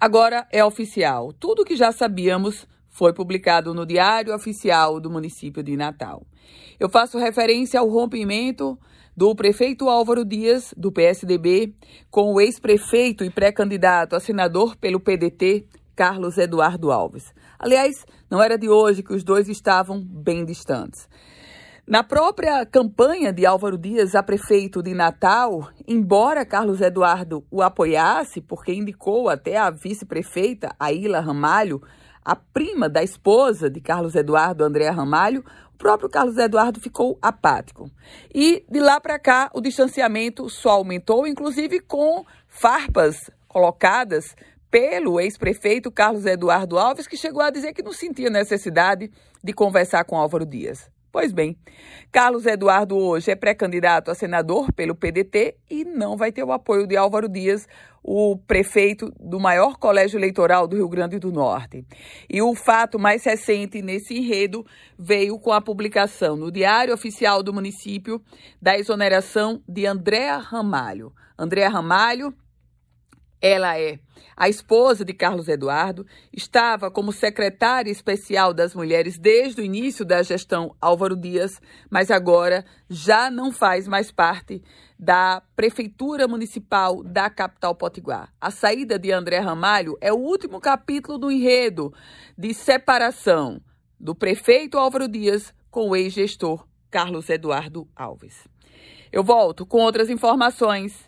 Agora é oficial. Tudo que já sabíamos foi publicado no Diário Oficial do município de Natal. Eu faço referência ao rompimento do prefeito Álvaro Dias, do PSDB, com o ex-prefeito e pré-candidato a senador pelo PDT, Carlos Eduardo Alves. Aliás, não era de hoje que os dois estavam bem distantes. Na própria campanha de Álvaro Dias a prefeito de Natal, embora Carlos Eduardo o apoiasse, porque indicou até a vice-prefeita, Aila Ramalho, a prima da esposa de Carlos Eduardo, Andréa Ramalho, o próprio Carlos Eduardo ficou apático. E de lá para cá, o distanciamento só aumentou, inclusive com farpas colocadas pelo ex-prefeito Carlos Eduardo Alves, que chegou a dizer que não sentia necessidade de conversar com Álvaro Dias. Pois bem, Carlos Eduardo hoje é pré-candidato a senador pelo PDT e não vai ter o apoio de Álvaro Dias, o prefeito do maior colégio eleitoral do Rio Grande do Norte. E o fato mais recente nesse enredo veio com a publicação no Diário Oficial do município da exoneração de Andréa Ramalho. Andréa Ramalho ela é a esposa de Carlos Eduardo, estava como secretária especial das mulheres desde o início da gestão Álvaro Dias, mas agora já não faz mais parte da Prefeitura Municipal da capital potiguar. A saída de André Ramalho é o último capítulo do enredo de separação do prefeito Álvaro Dias com o ex-gestor Carlos Eduardo Alves. Eu volto com outras informações